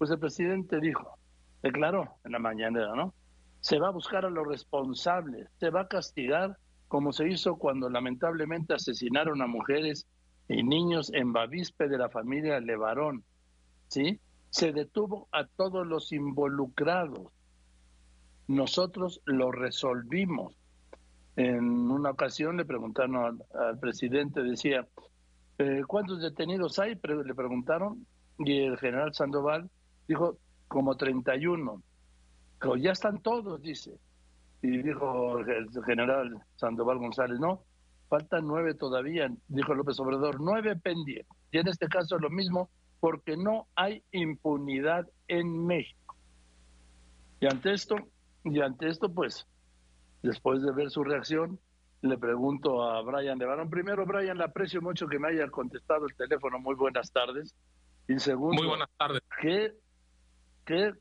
Pues el presidente dijo, declaró en la mañanera, ¿no? Se va a buscar a los responsables, se va a castigar como se hizo cuando lamentablemente asesinaron a mujeres y niños en Bavispe de la familia Levarón, ¿sí? Se detuvo a todos los involucrados. Nosotros lo resolvimos. En una ocasión le preguntaron al, presidente, decía, eh, ¿cuántos detenidos hay? Le preguntaron y el general Sandoval dijo, como 31. Pero ya están todos, dice. Y dijo el general Sandoval González, no, faltan nueve todavía, dijo López Obrador, nueve pendientes. Y en este caso lo mismo, porque no hay impunidad en México. Y ante esto, y ante esto, pues, después de ver su reacción, le pregunto a Brian Levarón. Primero, Brian, le aprecio mucho que me haya contestado el teléfono. Muy buenas tardes. Y segundo, Muy buenas tardes. ¿qué,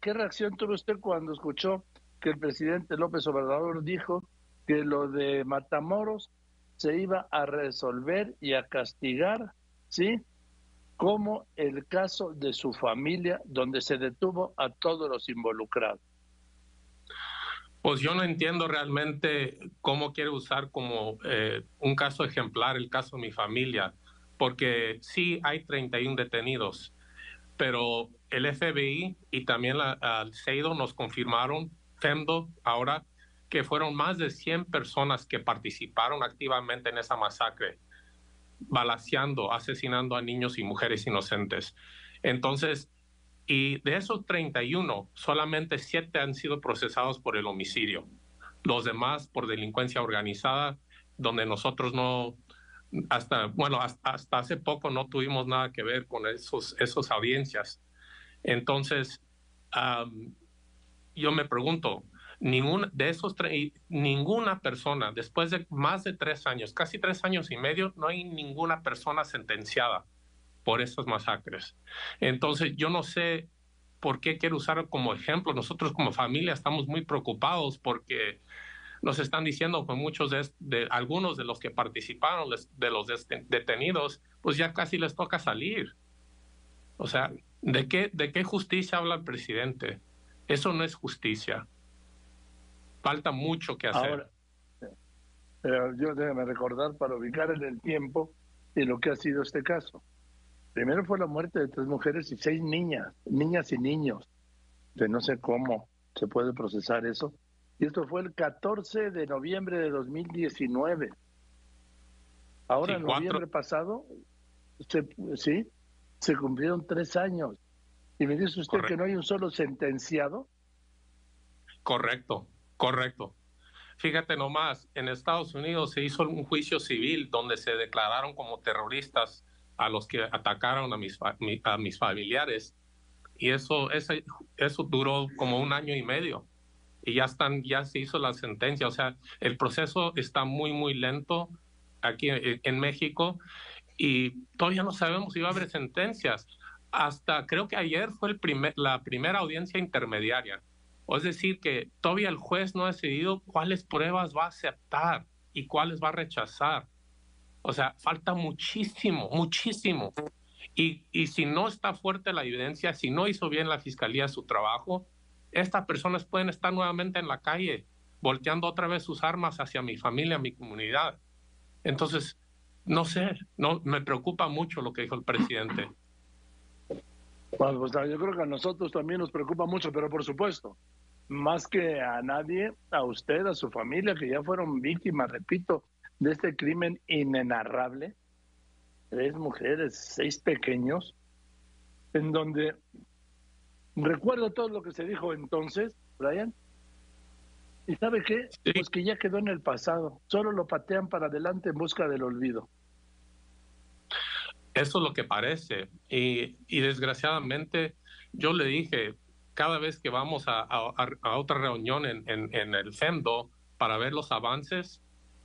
qué, reacción tuvo usted cuando escuchó que el presidente López Obrador dijo que lo de Matamoros se iba a resolver y a castigar, ¿sí? Como el caso de su familia, donde se detuvo a todos los involucrados. Pues yo no entiendo realmente cómo quiere usar como eh, un caso ejemplar el caso de mi familia, porque sí hay 31 detenidos, pero el FBI y también la, el CEIDO nos confirmaron, FEMDO ahora, que fueron más de 100 personas que participaron activamente en esa masacre, balaseando, asesinando a niños y mujeres inocentes. Entonces, y de esos 31, solamente 7 han sido procesados por el homicidio. Los demás por delincuencia organizada, donde nosotros no, hasta, bueno, hasta, hace poco no tuvimos nada que ver con esos, esos audiencias. Entonces, yo me pregunto, ninguna de esos ninguna persona, después de más de tres años, casi tres años y medio, no hay ninguna persona sentenciada por estas masacres. Entonces, yo no sé por qué quiero usar como ejemplo. Nosotros como familia estamos muy preocupados porque nos están diciendo que muchos de, algunos de los que participaron, de los detenidos, pues ya casi les toca salir. O sea, ¿de qué, de qué justicia habla el presidente? Eso no es justicia. Falta mucho que hacer. Ahora, yo déjame recordar para ubicar en el tiempo y lo que ha sido este caso. Primero fue la muerte de tres mujeres y seis niñas, niñas y niños. De no sé cómo se puede procesar eso. Y esto fue el 14 de noviembre de 2019. Ahora, en noviembre pasado, sí, se cumplieron tres años. Y me dice usted que no hay un solo sentenciado. Correcto, correcto. Fíjate nomás, en Estados Unidos se hizo un juicio civil donde se declararon como terroristas a los que atacaron a mis, a mis familiares. Y eso, ese, eso duró como un año y medio. Y ya están, ya se hizo la sentencia. O sea, el proceso está muy, muy lento aquí en, México y todavía no sabemos si va a haber sentencias. Hasta creo que ayer fue el primer, la primera audiencia intermediaria. Es decir, que todavía el juez no ha decidido cuáles pruebas va a aceptar y cuáles va a rechazar. O sea, falta muchísimo, muchísimo. Y, y si no está fuerte la evidencia, si no hizo bien la fiscalía su trabajo, estas personas pueden estar nuevamente en la calle, volteando otra vez sus armas hacia mi familia, mi comunidad. Entonces, no sé, no me preocupa mucho lo que dijo el presidente. Bueno, pues yo creo que a nosotros también nos preocupa mucho, pero por supuesto, más que a nadie, a usted, a su familia, que ya fueron víctimas, repito, de este crimen inenarrable, tres mujeres, seis pequeños, en donde recuerdo todo lo que se dijo entonces, Brian, y ¿sabe qué? Pues que ya quedó en el pasado, solo lo patean para adelante en busca del olvido. Eso es lo que parece, y, y desgraciadamente yo le dije, cada vez que vamos a, a, otra reunión en, en, en el FEMDO para ver los avances,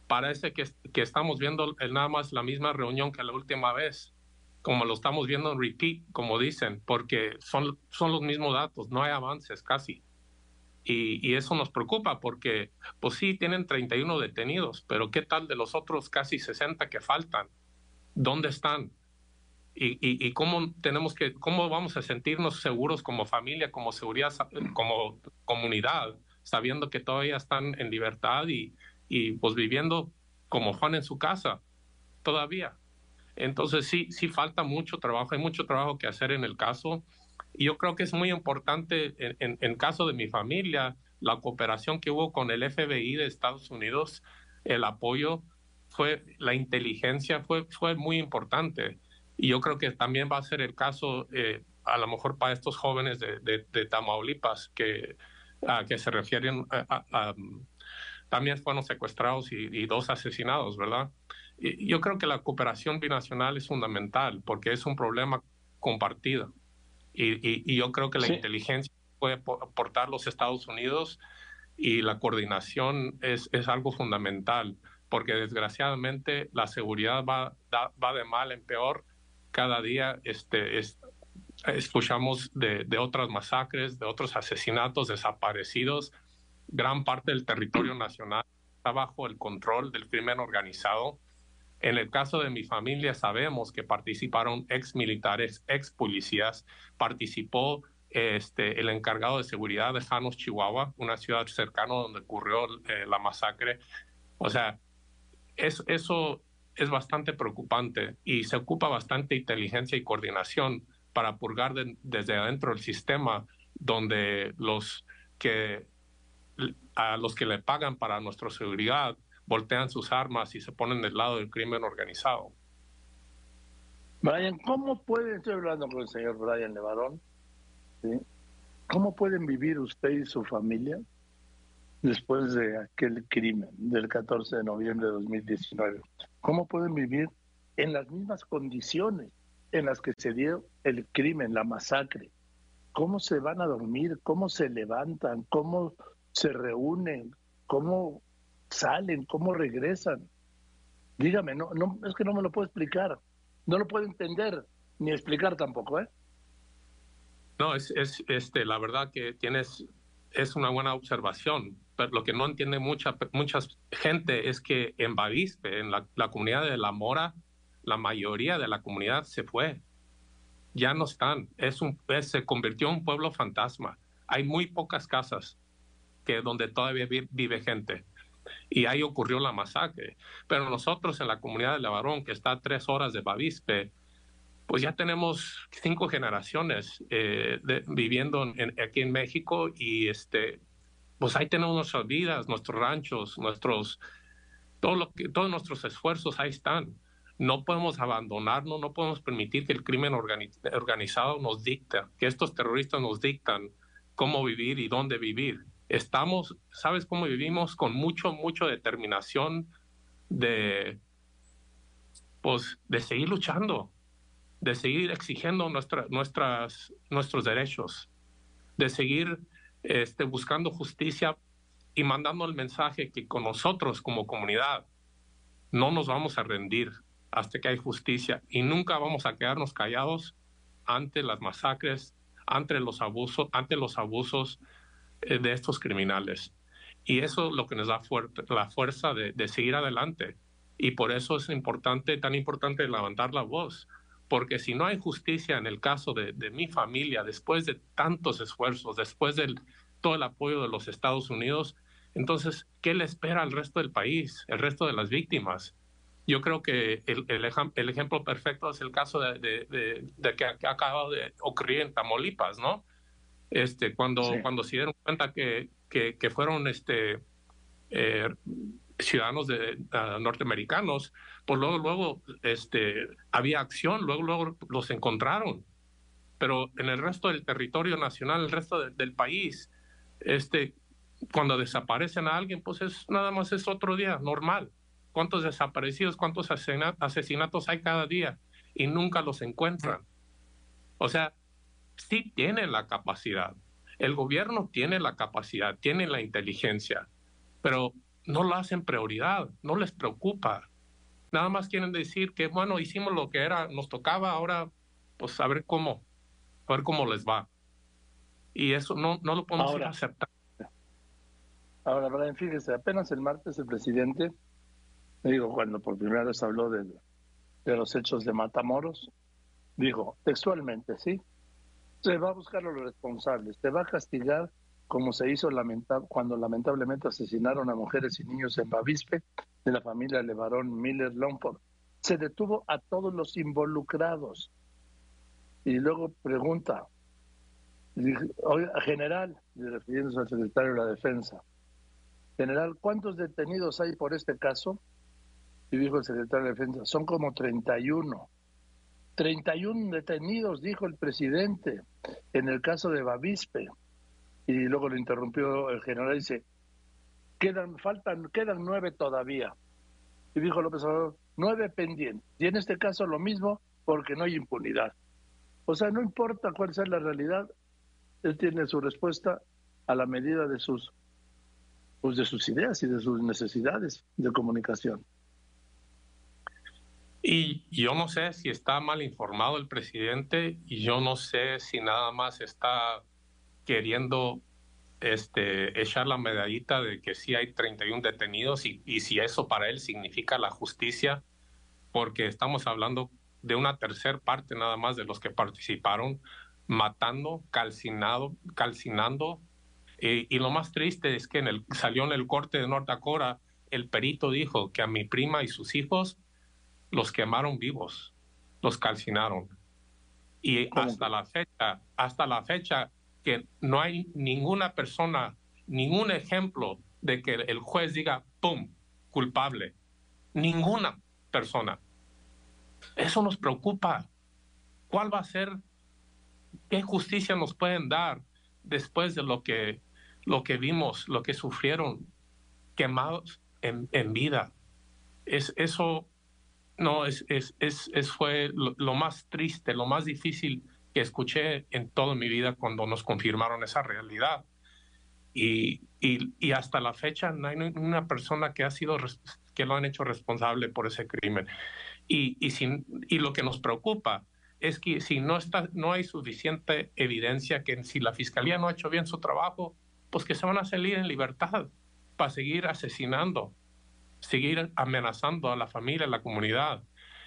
parece que, que estamos viendo nada más la misma reunión que la última vez, como lo estamos viendo en repeat, como dicen, porque son, son los mismos datos, no hay avances casi. Y, y, eso nos preocupa porque, pues sí, tienen 31 detenidos, pero ¿qué tal de los otros casi 60 que faltan? ¿Dónde están? y, y, cómo tenemos que, cómo vamos a sentirnos seguros como familia, como seguridad, como comunidad, sabiendo que todavía están en libertad y, y pues viviendo como Juan en su casa, todavía. Entonces sí, sí falta mucho trabajo, hay mucho trabajo que hacer en el caso. Y yo creo que es muy importante en, el caso de mi familia, la cooperación que hubo con el FBI de Estados Unidos, el apoyo, fue la inteligencia, fue, fue muy importante. Y yo creo que también va a ser el caso, eh, a lo mejor para estos jóvenes de, de, Tamaulipas que, a, que se refieren también fueron secuestrados y, dos asesinados, ¿verdad? Y yo creo que la cooperación binacional es fundamental porque es un problema compartido. Y, y yo creo que la inteligencia puede aportar los Estados Unidos y la coordinación es, es algo fundamental porque desgraciadamente la seguridad va, va de mal en peor. Cada día este, escuchamos de, de, otras masacres, de otros asesinatos, desaparecidos. Gran parte del territorio nacional está bajo el control del crimen organizado. En el caso de mi familia sabemos que participaron ex militares, ex policías, participó este, el encargado de seguridad de Janos, Chihuahua, una ciudad cercana donde ocurrió eh, la masacre. O sea, eso es bastante preocupante y se ocupa bastante inteligencia y coordinación para purgar desde adentro el sistema donde los que a los que le pagan para nuestra seguridad voltean sus armas y se ponen del lado del crimen organizado. Brian, ¿cómo pueden, estoy hablando con el señor Brian Levarón, ¿cómo pueden vivir usted y su familia después de aquel crimen del 14 de noviembre de 2019? ¿Cómo pueden vivir en las mismas condiciones en las que se dio el crimen, la masacre? ¿Cómo se van a dormir? ¿Cómo se levantan? ¿Cómo se reúnen? ¿Cómo salen? ¿Cómo regresan? Dígame, no, no, es que no me lo puedo explicar. No lo puedo entender ni explicar tampoco, ¿eh? No, es, es este, la verdad que tienes, es una buena observación pero lo que no entiende mucha, mucha gente es que en Bavispe, en la, comunidad de La Mora, la mayoría de la comunidad se fue. Ya no están. Es un, se convirtió en un pueblo fantasma. Hay muy pocas casas que donde todavía vive, gente. Y ahí ocurrió la masacre. Pero nosotros en la comunidad de Levarón, que está a tres horas de Bavispe, pues ya tenemos cinco generaciones eh, viviendo aquí en México y este, pues ahí tenemos nuestras vidas, nuestros ranchos, nuestros, todo lo que, todos nuestros esfuerzos ahí están. No podemos abandonarnos, no podemos permitir que el crimen organizado nos dicta, que estos terroristas nos dictan cómo vivir y dónde vivir. Estamos, ¿sabes cómo vivimos? Con mucho, mucho determinación de, pues, de seguir luchando, de seguir exigiendo nuestra, nuestras, nuestros derechos, de seguir este, buscando justicia y mandando el mensaje que con nosotros como comunidad no nos vamos a rendir hasta que hay justicia y nunca vamos a quedarnos callados ante las masacres, ante los abusos, ante los abusos de estos criminales. Y eso es lo que nos da la fuerza de, seguir adelante. Y por eso es importante, tan importante levantar la voz, porque si no hay justicia en el caso de, mi familia, después de tantos esfuerzos, después de todo el apoyo de los Estados Unidos, entonces, ¿qué le espera al resto del país, el resto de las víctimas? Yo creo que el, el, ejemplo perfecto es el caso de, de, que, ha acabado de ocurrir en Tamaulipas, ¿no? Este, cuando, cuando se dieron cuenta que, que, que fueron este, eh, ciudadanos de, ah, norteamericanos, pues luego, luego este, había acción, luego, luego los encontraron. Pero en el resto del territorio nacional, el resto del país, este, cuando desaparecen a alguien, pues es nada más es otro día, normal. ¿Cuántos desaparecidos, cuántos asesinatos hay cada día? Y nunca los encuentran. O sea, sí tienen la capacidad. El gobierno tiene la capacidad, tiene la inteligencia, pero no lo hacen prioridad, no les preocupa. Nada más quieren decir que, bueno, hicimos lo que era, nos tocaba, ahora pues a ver cómo, a ver cómo les va. Y eso no, no lo podemos aceptar. Ahora, Brian, fíjese, apenas el martes el presidente, digo, cuando por primera vez habló de, de los hechos de Matamoros, Dijo textualmente, ¿sí? Se va a buscar a los responsables, se va a castigar como se hizo cuando lamentablemente asesinaron a mujeres y niños en Bavispe de la familia Levarón Miller Longford. Se detuvo a todos los involucrados. Y luego pregunta, general, refiriéndose al secretario de la Defensa, general, ¿cuántos detenidos hay por este caso? Y dijo el secretario de Defensa, son como 31. 31 detenidos, dijo el presidente, en el caso de Bavispe y luego lo interrumpió el general y dice, quedan, faltan, quedan nueve todavía. Y dijo López Obrador, nueve pendientes. Y en este caso lo mismo porque no hay impunidad. O sea, no importa cuál sea la realidad, él tiene su respuesta a la medida de sus, pues de sus ideas y de sus necesidades de comunicación. Y yo no sé si está mal informado el presidente y yo no sé si nada más está queriendo este, echar la medallita de que sí hay 31 detenidos y, y si eso para él significa la justicia, porque estamos hablando de una tercera parte nada más de los que participaron, matando, calcinado, calcinando. Y lo más triste es que en el, salió en el corte de North Dakota, el perito dijo que a mi prima y sus hijos los quemaron vivos, los calcinaron. Y hasta la fecha, hasta la fecha, que no hay ninguna persona, ningún ejemplo de que el juez diga, ¡pum!, culpable. Ninguna persona. Eso nos preocupa. ¿Cuál va a ser, qué justicia nos pueden dar después de lo que, lo que vimos, lo que sufrieron, quemados en, en vida? Es, eso no, es, es, es, fue lo más triste, lo más difícil que escuché en toda mi vida cuando nos confirmaron esa realidad. Y, y, hasta la fecha no hay una persona que ha sido que lo han hecho responsable por ese crimen. Y, y, sin, y lo que nos preocupa es que si no, está, no hay suficiente evidencia que si la fiscalía no ha hecho bien su trabajo, pues que se van a salir en libertad para seguir asesinando, seguir amenazando a la familia, a la comunidad.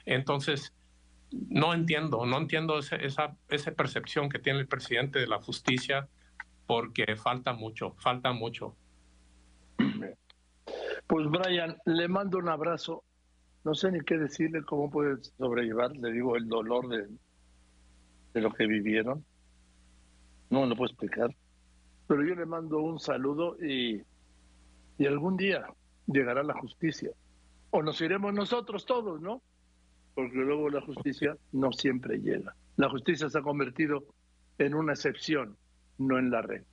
Entonces, no entiendo, no entiendo esa, esa percepción que tiene el presidente de la justicia porque falta mucho, falta mucho. Pues Brian, le mando un abrazo. No sé ni qué decirle, cómo puede sobrellevar, le digo, el dolor de, de lo que vivieron. No lo puedo explicar. Pero yo le mando un saludo y, y algún día llegará la justicia. O nos iremos nosotros todos, ¿no? porque luego la justicia no siempre llega. La justicia se ha convertido en una excepción, no en la red.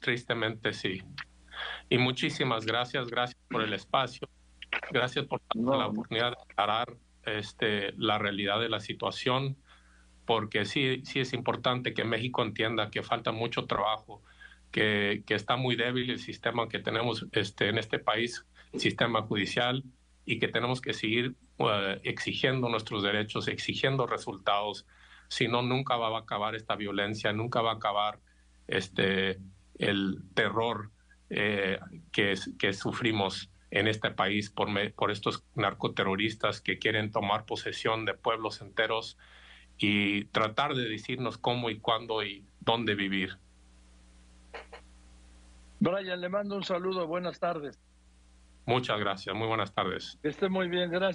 Tristemente sí. Y muchísimas gracias, gracias por el espacio, gracias por la oportunidad de aclarar este, la realidad de la situación, porque sí, sí es importante que México entienda que falta mucho trabajo, que, está muy débil el sistema que tenemos este, en este país, sistema judicial, y que tenemos que seguir uh, exigiendo nuestros derechos, exigiendo resultados, si no, nunca va a acabar esta violencia, nunca va a acabar este, el terror eh, que, sufrimos en este país por estos narcoterroristas que quieren tomar posesión de pueblos enteros y tratar de decirnos cómo y cuándo y dónde vivir. Brian, le mando un saludo, buenas tardes. Muchas gracias, muy buenas tardes. Que esté muy bien, gracias.